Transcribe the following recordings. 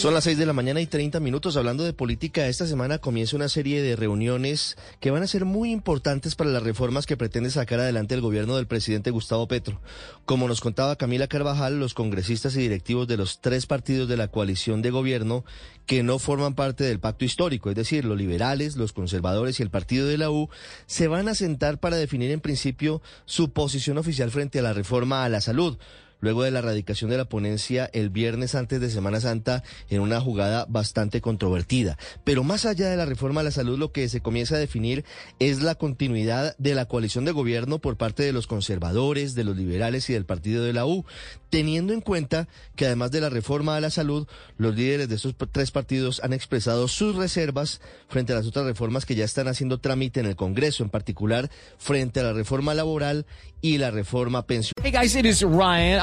Son las 6 de la mañana y 30 minutos hablando de política. Esta semana comienza una serie de reuniones que van a ser muy importantes para las reformas que pretende sacar adelante el gobierno del presidente Gustavo Petro. Como nos contaba Camila Carvajal, los congresistas y directivos de los tres partidos de la coalición de gobierno que no forman parte del pacto histórico, es decir, los liberales, los conservadores y el partido de la U, se van a sentar para definir en principio su posición oficial frente a la reforma a la salud luego de la erradicación de la ponencia el viernes antes de Semana Santa en una jugada bastante controvertida. Pero más allá de la reforma a la salud, lo que se comienza a definir es la continuidad de la coalición de gobierno por parte de los conservadores, de los liberales y del partido de la U, teniendo en cuenta que además de la reforma a la salud, los líderes de estos tres partidos han expresado sus reservas frente a las otras reformas que ya están haciendo trámite en el Congreso, en particular frente a la reforma laboral y la reforma pensional. Hey guys, it is Ryan.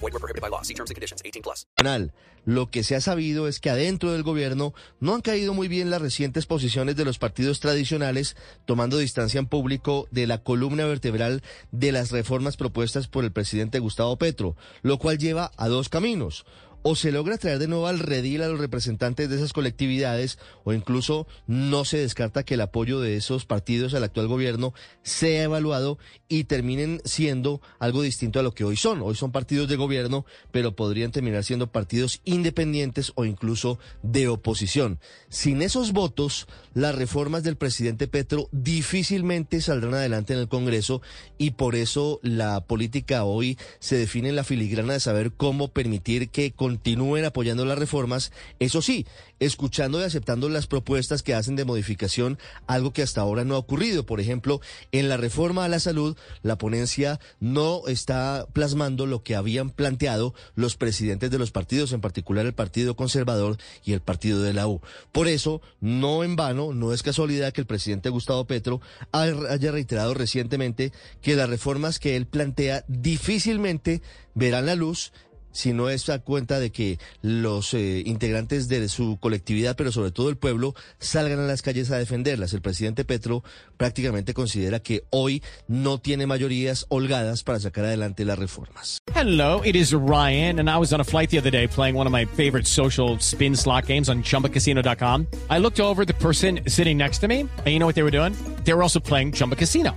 Void were prohibited by law. See terms and conditions. 18 plus. Lo que se ha sabido es que adentro del gobierno no han caído muy bien las recientes posiciones de los partidos tradicionales, tomando distancia en público de la columna vertebral de las reformas propuestas por el presidente Gustavo Petro, lo cual lleva a dos caminos o se logra traer de nuevo al redil a los representantes de esas colectividades o incluso no se descarta que el apoyo de esos partidos al actual gobierno sea evaluado y terminen siendo algo distinto a lo que hoy son. Hoy son partidos de gobierno, pero podrían terminar siendo partidos independientes o incluso de oposición. Sin esos votos, las reformas del presidente Petro difícilmente saldrán adelante en el Congreso y por eso la política hoy se define en la filigrana de saber cómo permitir que con continúen apoyando las reformas, eso sí, escuchando y aceptando las propuestas que hacen de modificación, algo que hasta ahora no ha ocurrido. Por ejemplo, en la reforma a la salud, la ponencia no está plasmando lo que habían planteado los presidentes de los partidos, en particular el Partido Conservador y el Partido de la U. Por eso, no en vano, no es casualidad que el presidente Gustavo Petro haya reiterado recientemente que las reformas que él plantea difícilmente verán la luz si no es a cuenta de que los eh, integrantes de su colectividad, pero sobre todo el pueblo, salgan a las calles a defenderlas. El presidente Petro prácticamente considera que hoy no tiene mayorías holgadas para sacar adelante las reformas. Hello, it is Ryan, and I was on a flight the other day playing one of my favorite social spin slot games on ChumbaCasino.com. I looked over the person sitting next to me, and you know what they were doing? They were also playing Chumba Casino.